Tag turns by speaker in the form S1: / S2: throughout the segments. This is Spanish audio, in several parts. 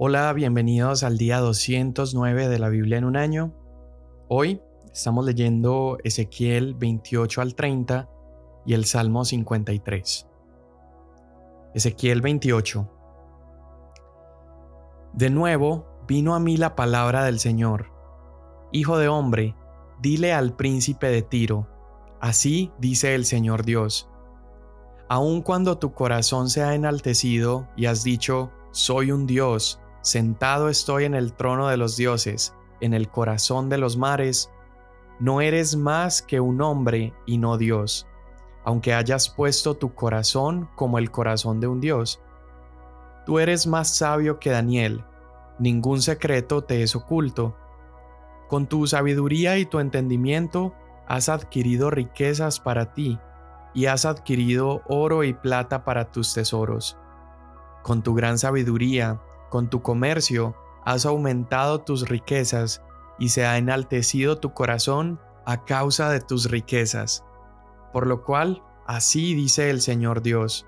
S1: Hola, bienvenidos al día 209 de la Biblia en un año. Hoy estamos leyendo Ezequiel 28 al 30 y el Salmo 53. Ezequiel 28. De nuevo vino a mí la palabra del Señor. Hijo de hombre, dile al príncipe de Tiro, así dice el Señor Dios. Aun cuando tu corazón se ha enaltecido y has dicho, soy un Dios, Sentado estoy en el trono de los dioses, en el corazón de los mares, no eres más que un hombre y no Dios, aunque hayas puesto tu corazón como el corazón de un Dios. Tú eres más sabio que Daniel, ningún secreto te es oculto. Con tu sabiduría y tu entendimiento has adquirido riquezas para ti, y has adquirido oro y plata para tus tesoros. Con tu gran sabiduría con tu comercio has aumentado tus riquezas y se ha enaltecido tu corazón a causa de tus riquezas. Por lo cual, así dice el Señor Dios,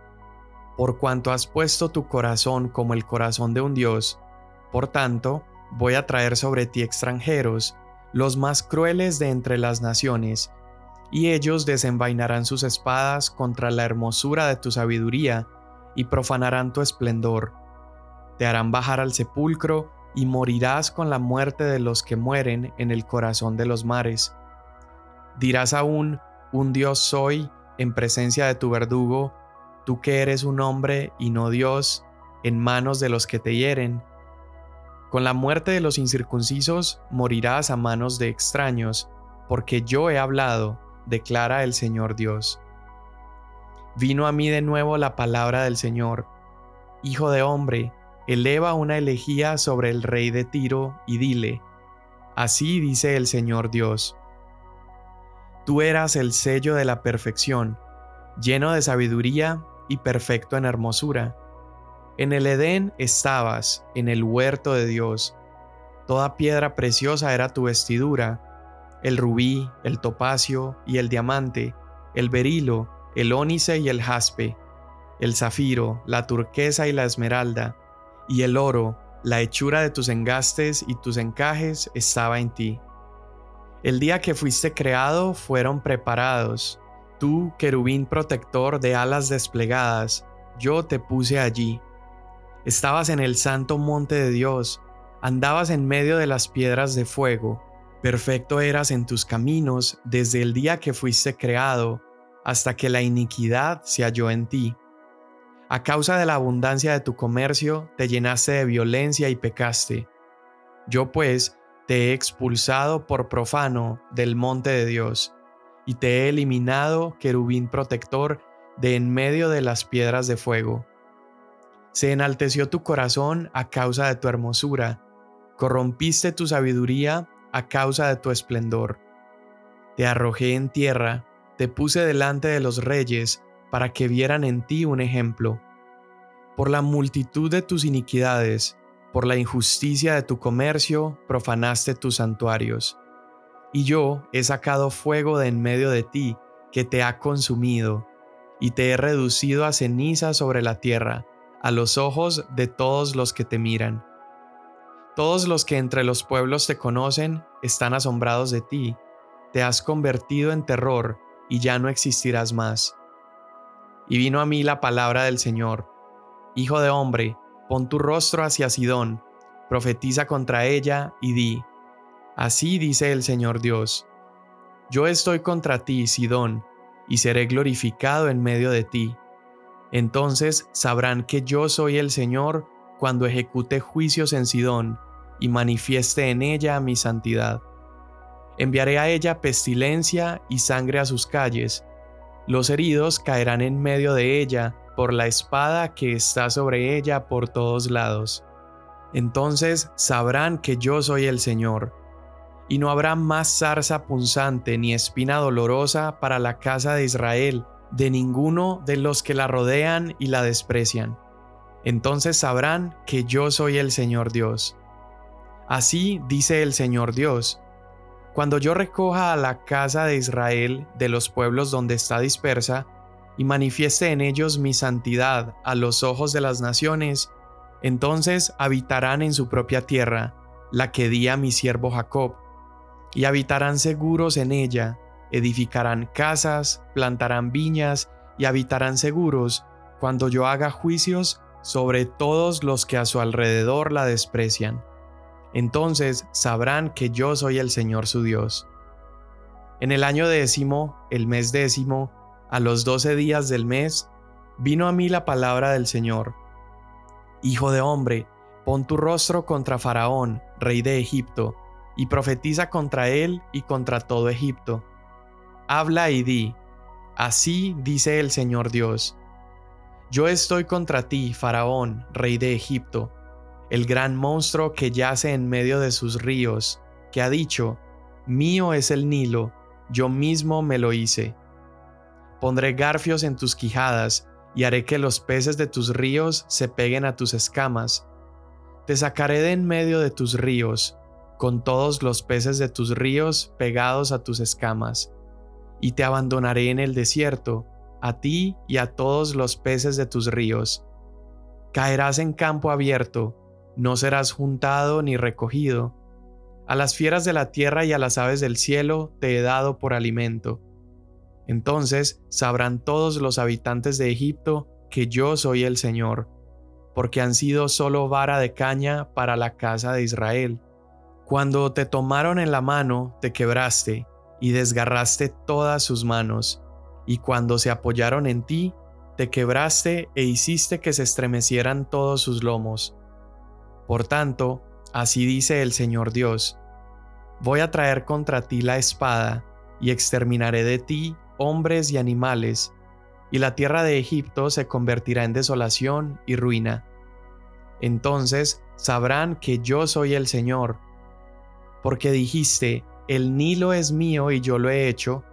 S1: por cuanto has puesto tu corazón como el corazón de un Dios, por tanto, voy a traer sobre ti extranjeros, los más crueles de entre las naciones, y ellos desenvainarán sus espadas contra la hermosura de tu sabiduría, y profanarán tu esplendor te harán bajar al sepulcro y morirás con la muerte de los que mueren en el corazón de los mares. Dirás aún, un Dios soy en presencia de tu verdugo, tú que eres un hombre y no Dios, en manos de los que te hieren. Con la muerte de los incircuncisos morirás a manos de extraños, porque yo he hablado, declara el Señor Dios. Vino a mí de nuevo la palabra del Señor, Hijo de hombre, eleva una elegía sobre el rey de Tiro y dile, Así dice el Señor Dios, Tú eras el sello de la perfección, lleno de sabiduría y perfecto en hermosura. En el Edén estabas, en el huerto de Dios. Toda piedra preciosa era tu vestidura, el rubí, el topacio y el diamante, el berilo, el ónice y el jaspe, el zafiro, la turquesa y la esmeralda, y el oro, la hechura de tus engastes y tus encajes estaba en ti. El día que fuiste creado fueron preparados. Tú, querubín protector de alas desplegadas, yo te puse allí. Estabas en el santo monte de Dios, andabas en medio de las piedras de fuego. Perfecto eras en tus caminos desde el día que fuiste creado, hasta que la iniquidad se halló en ti. A causa de la abundancia de tu comercio, te llenaste de violencia y pecaste. Yo pues te he expulsado por profano del monte de Dios, y te he eliminado, querubín protector, de en medio de las piedras de fuego. Se enalteció tu corazón a causa de tu hermosura, corrompiste tu sabiduría a causa de tu esplendor. Te arrojé en tierra, te puse delante de los reyes, para que vieran en ti un ejemplo. Por la multitud de tus iniquidades, por la injusticia de tu comercio, profanaste tus santuarios. Y yo he sacado fuego de en medio de ti, que te ha consumido, y te he reducido a ceniza sobre la tierra, a los ojos de todos los que te miran. Todos los que entre los pueblos te conocen están asombrados de ti, te has convertido en terror, y ya no existirás más. Y vino a mí la palabra del Señor. Hijo de hombre, pon tu rostro hacia Sidón, profetiza contra ella y di, Así dice el Señor Dios, Yo estoy contra ti, Sidón, y seré glorificado en medio de ti. Entonces sabrán que yo soy el Señor cuando ejecute juicios en Sidón y manifieste en ella mi santidad. Enviaré a ella pestilencia y sangre a sus calles, los heridos caerán en medio de ella por la espada que está sobre ella por todos lados. Entonces sabrán que yo soy el Señor. Y no habrá más zarza punzante ni espina dolorosa para la casa de Israel, de ninguno de los que la rodean y la desprecian. Entonces sabrán que yo soy el Señor Dios. Así dice el Señor Dios, cuando yo recoja a la casa de Israel de los pueblos donde está dispersa, y manifieste en ellos mi santidad a los ojos de las naciones, Entonces habitarán en su propia tierra, la que di a mi siervo Jacob, y habitarán seguros en ella, edificarán casas, plantarán viñas y habitarán seguros cuando yo haga juicios sobre todos los que a su alrededor la desprecian. Entonces sabrán que yo soy el Señor su Dios. En el año décimo, el mes décimo, a los doce días del mes, vino a mí la palabra del Señor. Hijo de hombre, pon tu rostro contra Faraón, rey de Egipto, y profetiza contra él y contra todo Egipto. Habla y di, así dice el Señor Dios. Yo estoy contra ti, Faraón, rey de Egipto, el gran monstruo que yace en medio de sus ríos, que ha dicho, Mío es el Nilo, yo mismo me lo hice. Pondré garfios en tus quijadas, y haré que los peces de tus ríos se peguen a tus escamas. Te sacaré de en medio de tus ríos, con todos los peces de tus ríos pegados a tus escamas, y te abandonaré en el desierto, a ti y a todos los peces de tus ríos. Caerás en campo abierto, no serás juntado ni recogido. A las fieras de la tierra y a las aves del cielo te he dado por alimento. Entonces sabrán todos los habitantes de Egipto que yo soy el Señor, porque han sido solo vara de caña para la casa de Israel. Cuando te tomaron en la mano, te quebraste y desgarraste todas sus manos, y cuando se apoyaron en ti, te quebraste e hiciste que se estremecieran todos sus lomos. Por tanto, así dice el Señor Dios, voy a traer contra ti la espada, y exterminaré de ti hombres y animales, y la tierra de Egipto se convertirá en desolación y ruina. Entonces sabrán que yo soy el Señor, porque dijiste, el Nilo es mío y yo lo he hecho,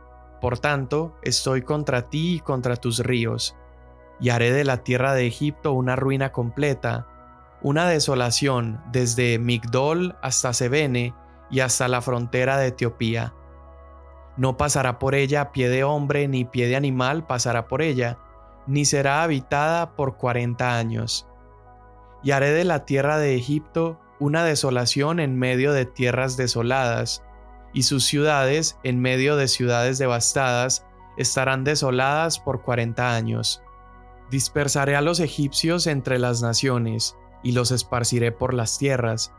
S1: por tanto estoy contra ti y contra tus ríos, y haré de la tierra de Egipto una ruina completa, una desolación desde Migdol hasta Sebene y hasta la frontera de Etiopía no pasará por ella pie de hombre ni pie de animal pasará por ella, ni será habitada por cuarenta años. Y haré de la tierra de Egipto una desolación en medio de tierras desoladas, y sus ciudades en medio de ciudades devastadas estarán desoladas por cuarenta años. Dispersaré a los egipcios entre las naciones, y los esparciré por las tierras,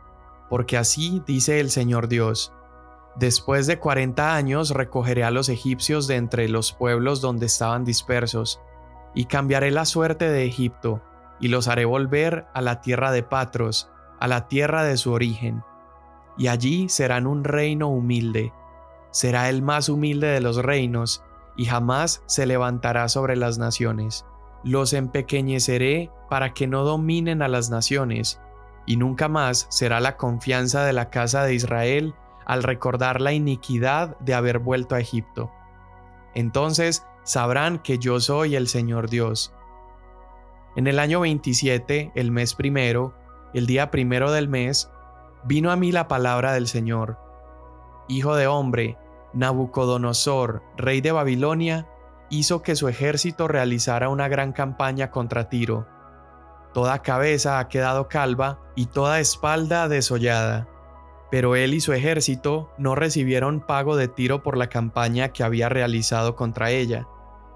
S1: porque así dice el Señor Dios Después de cuarenta años recogeré a los egipcios de entre los pueblos donde estaban dispersos, y cambiaré la suerte de Egipto, y los haré volver a la tierra de Patros, a la tierra de su origen. Y allí serán un reino humilde, será el más humilde de los reinos, y jamás se levantará sobre las naciones. Los empequeñeceré para que no dominen a las naciones, y nunca más será la confianza de la casa de Israel al recordar la iniquidad de haber vuelto a Egipto. Entonces sabrán que yo soy el Señor Dios. En el año 27, el mes primero, el día primero del mes, vino a mí la palabra del Señor. Hijo de hombre, Nabucodonosor, rey de Babilonia, hizo que su ejército realizara una gran campaña contra Tiro. Toda cabeza ha quedado calva y toda espalda desollada pero él y su ejército no recibieron pago de tiro por la campaña que había realizado contra ella.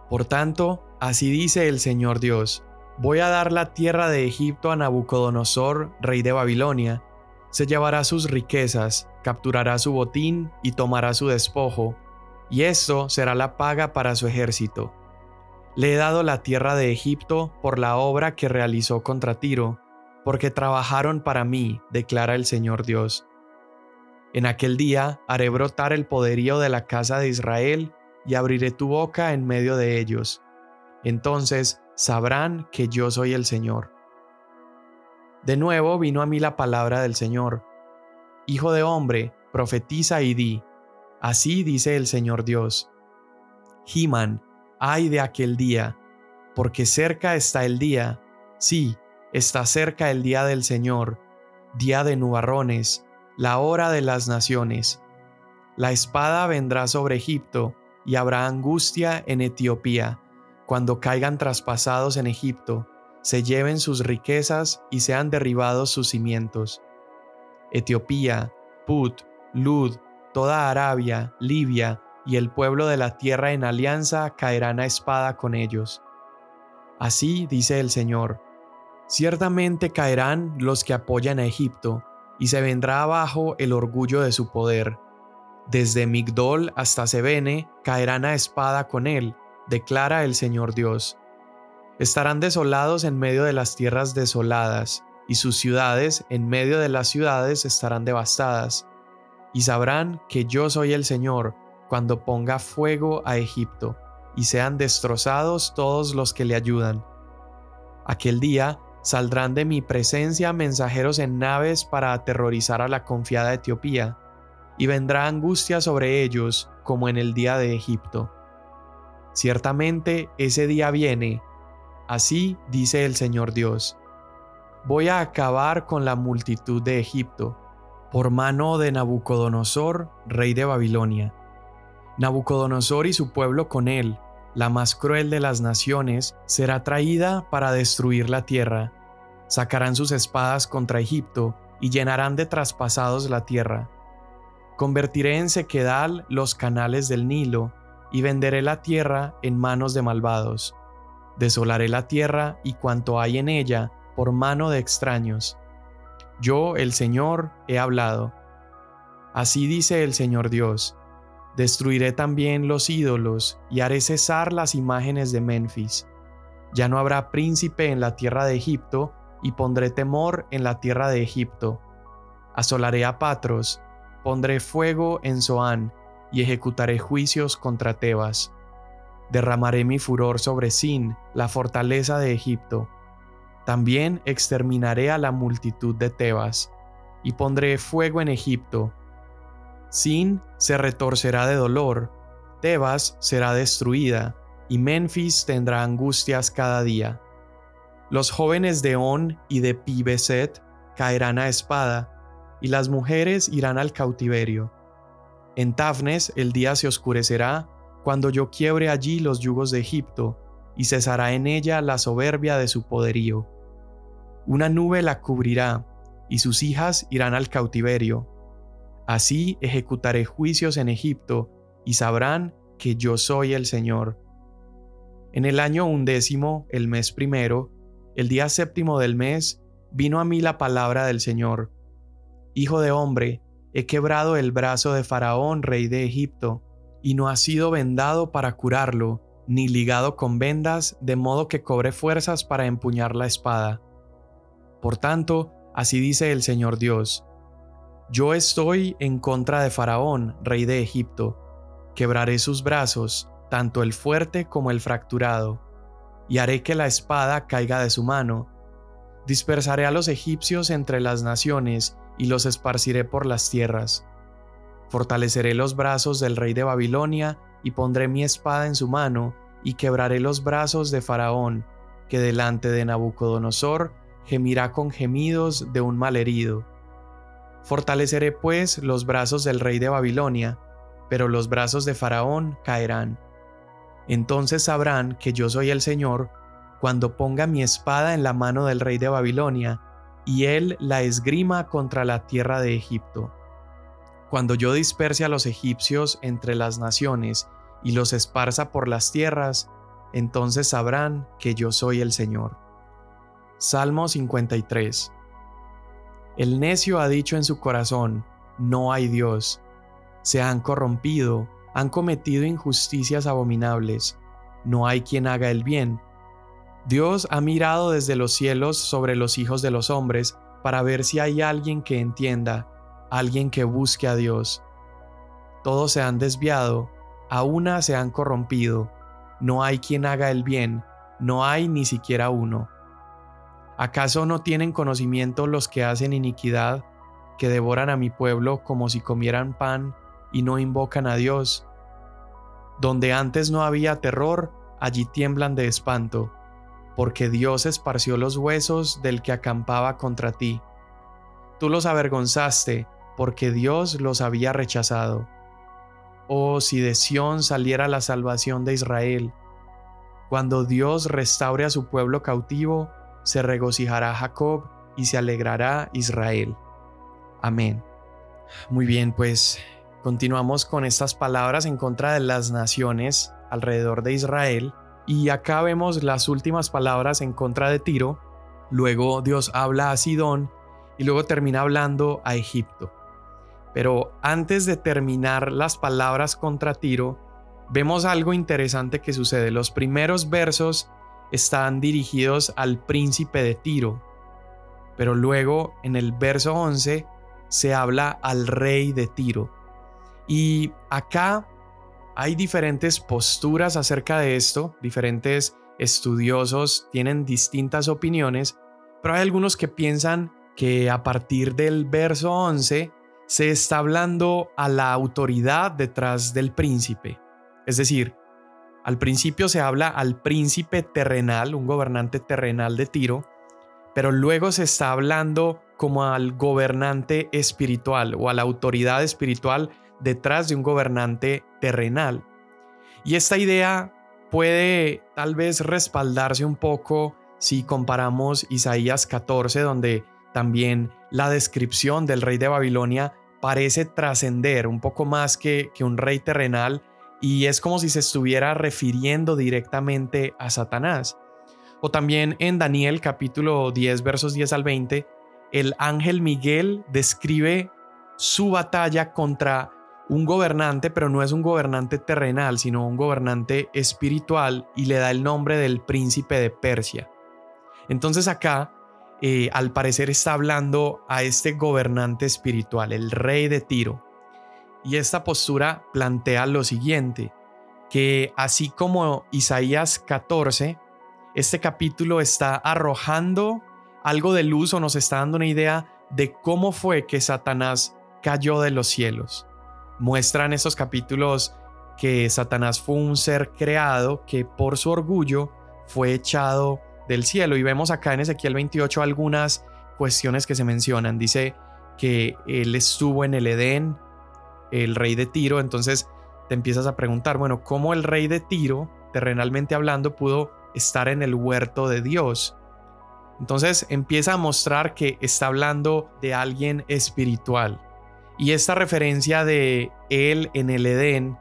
S1: Por tanto, así dice el Señor Dios, voy a dar la tierra de Egipto a Nabucodonosor, rey de Babilonia, se llevará sus riquezas, capturará su botín y tomará su despojo, y esto será la paga para su ejército. Le he dado la tierra de Egipto por la obra que realizó contra Tiro, porque trabajaron para mí, declara el Señor Dios. En aquel día haré brotar el poderío de la casa de Israel y abriré tu boca en medio de ellos. Entonces sabrán que yo soy el Señor. De nuevo vino a mí la palabra del Señor. Hijo de hombre, profetiza y di, así dice el Señor Dios. Jimán, ay de aquel día, porque cerca está el día, sí, está cerca el día del Señor, día de nubarrones, la hora de las naciones. La espada vendrá sobre Egipto, y habrá angustia en Etiopía, cuando caigan traspasados en Egipto, se lleven sus riquezas y sean derribados sus cimientos. Etiopía, Put, Lud, toda Arabia, Libia y el pueblo de la tierra en alianza caerán a espada con ellos. Así dice el Señor, ciertamente caerán los que apoyan a Egipto, y se vendrá abajo el orgullo de su poder. Desde Migdol hasta Sebene caerán a espada con él, declara el Señor Dios. Estarán desolados en medio de las tierras desoladas, y sus ciudades en medio de las ciudades estarán devastadas. Y sabrán que yo soy el Señor cuando ponga fuego a Egipto, y sean destrozados todos los que le ayudan. Aquel día saldrán de mi presencia mensajeros en naves para aterrorizar a la confiada Etiopía, y vendrá angustia sobre ellos como en el día de Egipto. Ciertamente ese día viene, así dice el Señor Dios. Voy a acabar con la multitud de Egipto, por mano de Nabucodonosor, rey de Babilonia. Nabucodonosor y su pueblo con él, la más cruel de las naciones, será traída para destruir la tierra. Sacarán sus espadas contra Egipto y llenarán de traspasados la tierra. Convertiré en sequedal los canales del Nilo, y venderé la tierra en manos de malvados. Desolaré la tierra y cuanto hay en ella por mano de extraños. Yo, el Señor, he hablado. Así dice el Señor Dios. Destruiré también los ídolos y haré cesar las imágenes de Memphis. Ya no habrá príncipe en la tierra de Egipto, y pondré temor en la tierra de Egipto. Asolaré a Patros Pondré fuego en Zoán y ejecutaré juicios contra Tebas. Derramaré mi furor sobre Sin, la fortaleza de Egipto. También exterminaré a la multitud de Tebas, y pondré fuego en Egipto. Sin se retorcerá de dolor, Tebas será destruida, y Memphis tendrá angustias cada día. Los jóvenes de On y de Pibeset caerán a espada, y las mujeres irán al cautiverio. En Tafnes el día se oscurecerá cuando yo quiebre allí los yugos de Egipto, y cesará en ella la soberbia de su poderío. Una nube la cubrirá, y sus hijas irán al cautiverio. Así ejecutaré juicios en Egipto, y sabrán que yo soy el Señor. En el año undécimo, el mes primero, el día séptimo del mes, vino a mí la palabra del Señor Hijo de hombre, he quebrado el brazo de Faraón, rey de Egipto, y no ha sido vendado para curarlo, ni ligado con vendas, de modo que cobre fuerzas para empuñar la espada. Por tanto, así dice el Señor Dios, Yo estoy en contra de Faraón, rey de Egipto, quebraré sus brazos, tanto el fuerte como el fracturado, y haré que la espada caiga de su mano. Dispersaré a los egipcios entre las naciones, y los esparciré por las tierras. Fortaleceré los brazos del rey de Babilonia y pondré mi espada en su mano y quebraré los brazos de Faraón, que delante de Nabucodonosor gemirá con gemidos de un malherido. Fortaleceré pues los brazos del rey de Babilonia, pero los brazos de Faraón caerán. Entonces sabrán que yo soy el Señor cuando ponga mi espada en la mano del rey de Babilonia y él la esgrima contra la tierra de Egipto. Cuando yo disperse a los egipcios entre las naciones y los esparza por las tierras, entonces sabrán que yo soy el Señor. Salmo 53 El necio ha dicho en su corazón, no hay Dios. Se han corrompido, han cometido injusticias abominables. No hay quien haga el bien Dios ha mirado desde los cielos sobre los hijos de los hombres para ver si hay alguien que entienda, alguien que busque a Dios. Todos se han desviado, a una se han corrompido, no hay quien haga el bien, no hay ni siquiera uno. ¿Acaso no tienen conocimiento los que hacen iniquidad, que devoran a mi pueblo como si comieran pan y no invocan a Dios? Donde antes no había terror, allí tiemblan de espanto porque Dios esparció los huesos del que acampaba contra ti. Tú los avergonzaste, porque Dios los había rechazado. Oh, si de Sión saliera la salvación de Israel. Cuando Dios restaure a su pueblo cautivo, se regocijará Jacob y se alegrará Israel. Amén. Muy bien, pues continuamos con estas palabras en contra de las naciones alrededor de Israel y acá vemos las últimas palabras en contra de Tiro. Luego Dios habla a Sidón y luego termina hablando a Egipto. Pero antes de terminar las palabras contra Tiro, vemos algo interesante que sucede. Los primeros versos están dirigidos al príncipe de Tiro, pero luego en el verso 11 se habla al rey de Tiro. Y acá hay diferentes posturas acerca de esto, diferentes estudiosos tienen distintas opiniones, pero hay algunos que piensan que a partir del verso 11 se está hablando a la autoridad detrás del príncipe. Es decir, al principio se habla al príncipe terrenal, un gobernante terrenal de Tiro, pero luego se está hablando como al gobernante espiritual o a la autoridad espiritual detrás de un gobernante terrenal. Y esta idea puede tal vez respaldarse un poco si comparamos Isaías 14, donde también la descripción del rey de Babilonia parece trascender un poco más que, que un rey terrenal y es como si se estuviera refiriendo directamente a Satanás. O también en Daniel capítulo 10 versos 10 al 20, el ángel Miguel describe su batalla contra un gobernante, pero no es un gobernante terrenal, sino un gobernante espiritual y le da el nombre del príncipe de Persia. Entonces acá, eh, al parecer está hablando a este gobernante espiritual, el rey de Tiro. Y esta postura plantea lo siguiente, que así como Isaías 14, este capítulo está arrojando algo de luz o nos está dando una idea de cómo fue que Satanás cayó de los cielos. Muestran estos capítulos que Satanás fue un ser creado que por su orgullo fue echado del cielo. Y vemos acá en Ezequiel 28 algunas cuestiones que se mencionan. Dice que él estuvo en el Edén, el rey de Tiro, entonces te empiezas a preguntar, bueno, ¿cómo el rey de Tiro, terrenalmente hablando, pudo estar en el huerto de Dios? Entonces empieza a mostrar que está hablando de alguien espiritual. Y esta referencia de él en el Edén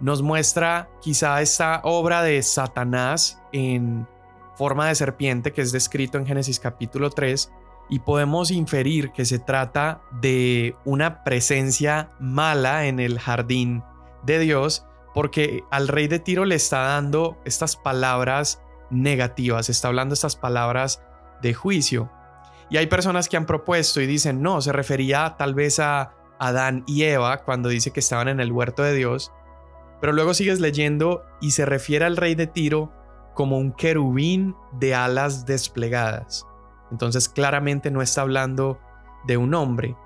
S1: nos muestra quizá esta obra de Satanás en forma de serpiente que es descrito en Génesis capítulo 3 y podemos inferir que se trata de una presencia mala en el jardín de Dios porque al rey de Tiro le está dando estas palabras negativas, está hablando estas palabras de juicio. Y hay personas que han propuesto y dicen, no, se refería tal vez a Adán y Eva cuando dice que estaban en el huerto de Dios, pero luego sigues leyendo y se refiere al rey de Tiro como un querubín de alas desplegadas. Entonces claramente no está hablando de un hombre.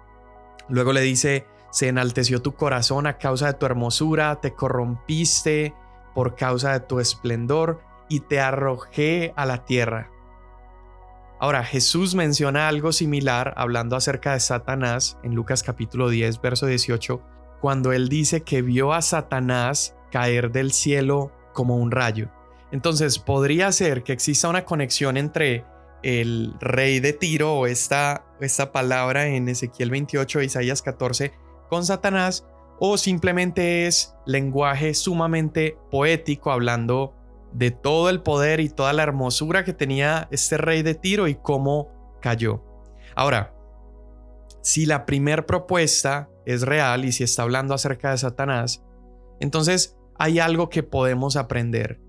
S1: Luego le dice, se enalteció tu corazón a causa de tu hermosura, te corrompiste por causa de tu esplendor y te arrojé a la tierra. Ahora, Jesús menciona algo similar hablando acerca de Satanás en Lucas capítulo 10, verso 18, cuando él dice que vio a Satanás caer del cielo como un rayo. Entonces, podría ser que exista una conexión entre el rey de Tiro o esta, esta palabra en Ezequiel 28 e Isaías 14 con Satanás o simplemente es lenguaje sumamente poético hablando de todo el poder y toda la hermosura que tenía este rey de Tiro y cómo cayó. Ahora, si la primer propuesta es real y si está hablando acerca de Satanás, entonces hay algo que podemos aprender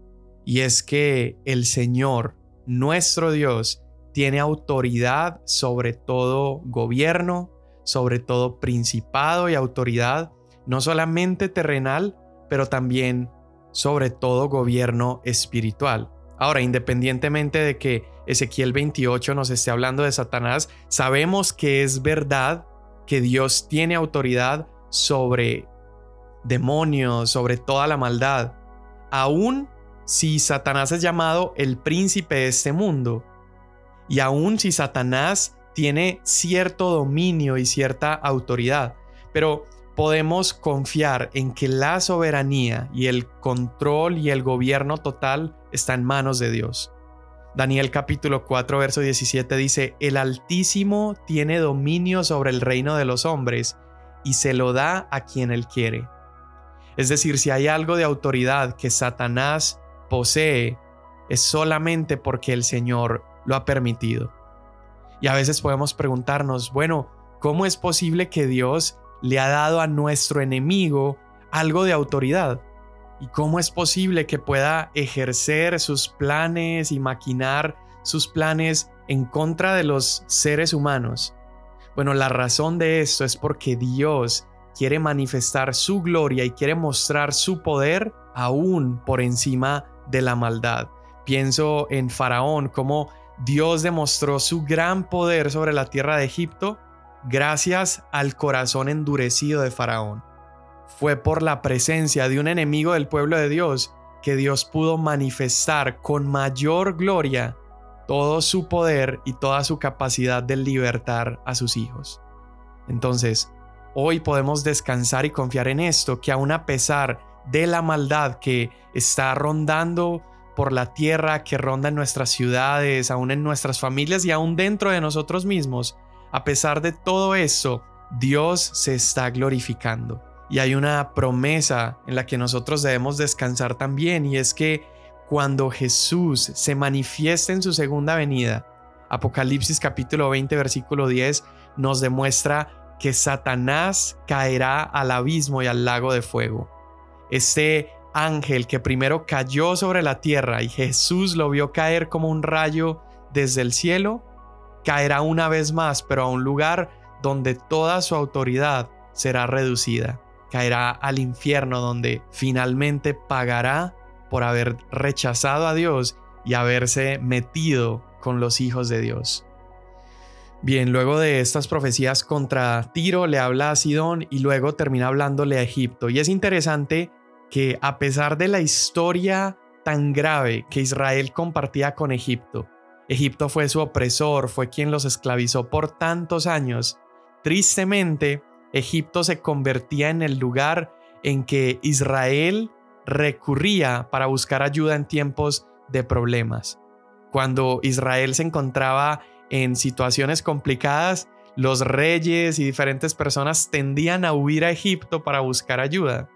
S1: y es que el Señor, nuestro Dios, tiene autoridad sobre todo gobierno, sobre todo principado y autoridad, no solamente terrenal, pero también sobre todo gobierno espiritual. Ahora, independientemente de que Ezequiel 28 nos esté hablando de Satanás, sabemos que es verdad que Dios tiene autoridad sobre demonios, sobre toda la maldad, aun si Satanás es llamado el príncipe de este mundo. Y aun si Satanás tiene cierto dominio y cierta autoridad, pero podemos confiar en que la soberanía y el control y el gobierno total está en manos de Dios. Daniel capítulo 4 verso 17 dice, El Altísimo tiene dominio sobre el reino de los hombres y se lo da a quien él quiere. Es decir, si hay algo de autoridad que Satanás posee, es solamente porque el Señor lo ha permitido. Y a veces podemos preguntarnos, bueno, ¿cómo es posible que Dios le ha dado a nuestro enemigo algo de autoridad? ¿Y cómo es posible que pueda ejercer sus planes y maquinar sus planes en contra de los seres humanos? Bueno, la razón de esto es porque Dios quiere manifestar su gloria y quiere mostrar su poder aún por encima de la maldad. Pienso en Faraón, como Dios demostró su gran poder sobre la tierra de Egipto gracias al corazón endurecido de Faraón. Fue por la presencia de un enemigo del pueblo de Dios que Dios pudo manifestar con mayor gloria todo su poder y toda su capacidad de libertar a sus hijos. Entonces, hoy podemos descansar y confiar en esto, que aun a pesar de la maldad que está rondando por la tierra, que ronda en nuestras ciudades, aún en nuestras familias y aún dentro de nosotros mismos, a pesar de todo eso, Dios se está glorificando. Y hay una promesa en la que nosotros debemos descansar también y es que cuando Jesús se manifieste en su segunda venida, Apocalipsis capítulo 20 versículo 10 nos demuestra que Satanás caerá al abismo y al lago de fuego. Este ángel que primero cayó sobre la tierra y Jesús lo vio caer como un rayo desde el cielo, caerá una vez más, pero a un lugar donde toda su autoridad será reducida. Caerá al infierno donde finalmente pagará por haber rechazado a Dios y haberse metido con los hijos de Dios. Bien, luego de estas profecías contra Tiro le habla a Sidón y luego termina hablándole a Egipto. Y es interesante que a pesar de la historia tan grave que Israel compartía con Egipto, Egipto fue su opresor, fue quien los esclavizó por tantos años, tristemente Egipto se convertía en el lugar en que Israel recurría para buscar ayuda en tiempos de problemas. Cuando Israel se encontraba en situaciones complicadas, los reyes y diferentes personas tendían a huir a Egipto para buscar ayuda.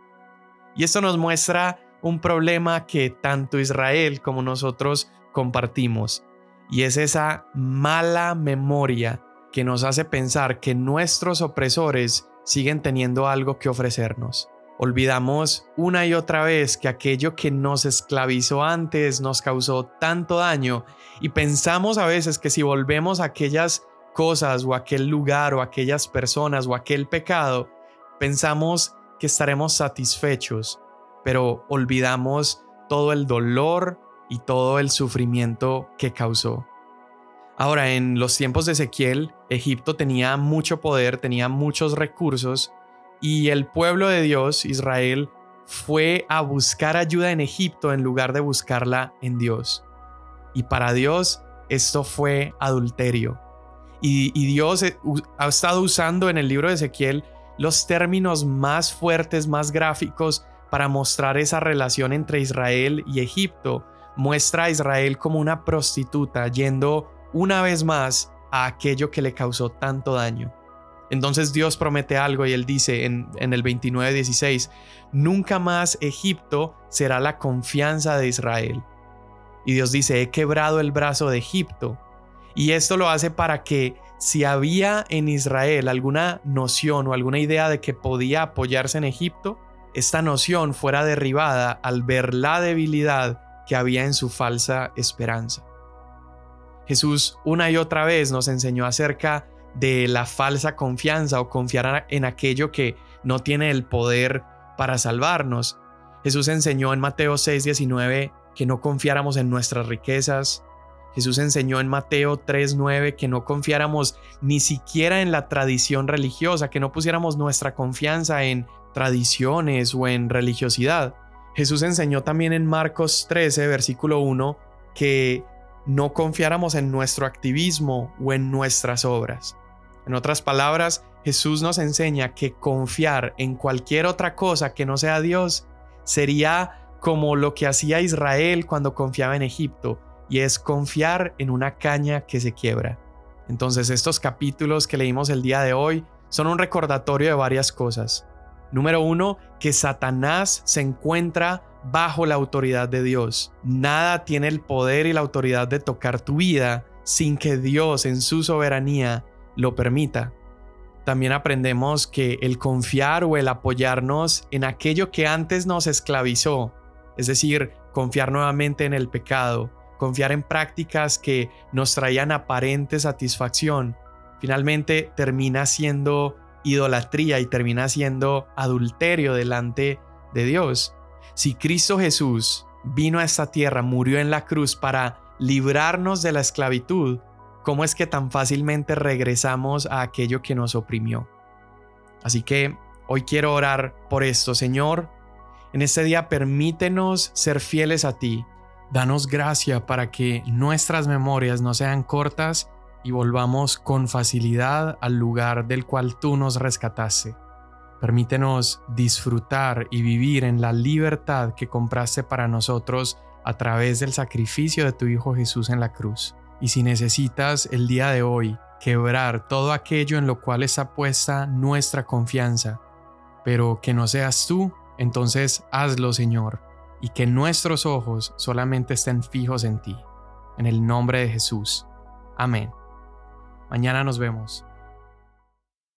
S1: Y esto nos muestra un problema que tanto Israel como nosotros compartimos, y es esa mala memoria que nos hace pensar que nuestros opresores siguen teniendo algo que ofrecernos. Olvidamos una y otra vez que aquello que nos esclavizó antes nos causó tanto daño y pensamos a veces que si volvemos a aquellas cosas o aquel lugar o aquellas personas o aquel pecado, pensamos que estaremos satisfechos, pero olvidamos todo el dolor y todo el sufrimiento que causó. Ahora, en los tiempos de Ezequiel, Egipto tenía mucho poder, tenía muchos recursos, y el pueblo de Dios, Israel, fue a buscar ayuda en Egipto en lugar de buscarla en Dios. Y para Dios esto fue adulterio. Y, y Dios eh, ha estado usando en el libro de Ezequiel los términos más fuertes, más gráficos para mostrar esa relación entre Israel y Egipto. Muestra a Israel como una prostituta yendo una vez más a aquello que le causó tanto daño. Entonces Dios promete algo y él dice en, en el 29.16, nunca más Egipto será la confianza de Israel. Y Dios dice, he quebrado el brazo de Egipto. Y esto lo hace para que si había en Israel alguna noción o alguna idea de que podía apoyarse en Egipto, esta noción fuera derribada al ver la debilidad que había en su falsa esperanza. Jesús una y otra vez nos enseñó acerca de la falsa confianza o confiar en aquello que no tiene el poder para salvarnos. Jesús enseñó en Mateo 6:19 que no confiáramos en nuestras riquezas. Jesús enseñó en Mateo 3:9 que no confiáramos ni siquiera en la tradición religiosa, que no pusiéramos nuestra confianza en tradiciones o en religiosidad. Jesús enseñó también en Marcos 13, versículo 1, que no confiáramos en nuestro activismo o en nuestras obras. En otras palabras, Jesús nos enseña que confiar en cualquier otra cosa que no sea Dios sería como lo que hacía Israel cuando confiaba en Egipto, y es confiar en una caña que se quiebra. Entonces estos capítulos que leímos el día de hoy son un recordatorio de varias cosas. Número uno, que Satanás se encuentra bajo la autoridad de Dios. Nada tiene el poder y la autoridad de tocar tu vida sin que Dios en su soberanía lo permita. También aprendemos que el confiar o el apoyarnos en aquello que antes nos esclavizó, es decir, confiar nuevamente en el pecado, confiar en prácticas que nos traían aparente satisfacción, finalmente termina siendo idolatría y termina siendo adulterio delante de Dios. Si Cristo Jesús vino a esta tierra, murió en la cruz para librarnos de la esclavitud, ¿cómo es que tan fácilmente regresamos a aquello que nos oprimió? Así que hoy quiero orar por esto, Señor. En este día permítenos ser fieles a ti. Danos gracia para que nuestras memorias no sean cortas y volvamos con facilidad al lugar del cual tú nos rescataste. Permítenos disfrutar y vivir en la libertad que compraste para nosotros a través del sacrificio de tu Hijo Jesús en la cruz. Y si necesitas el día de hoy quebrar todo aquello en lo cual está puesta nuestra confianza, pero que no seas tú, entonces hazlo, Señor, y que nuestros ojos solamente estén fijos en ti. En el nombre de Jesús. Amén. Mañana nos vemos.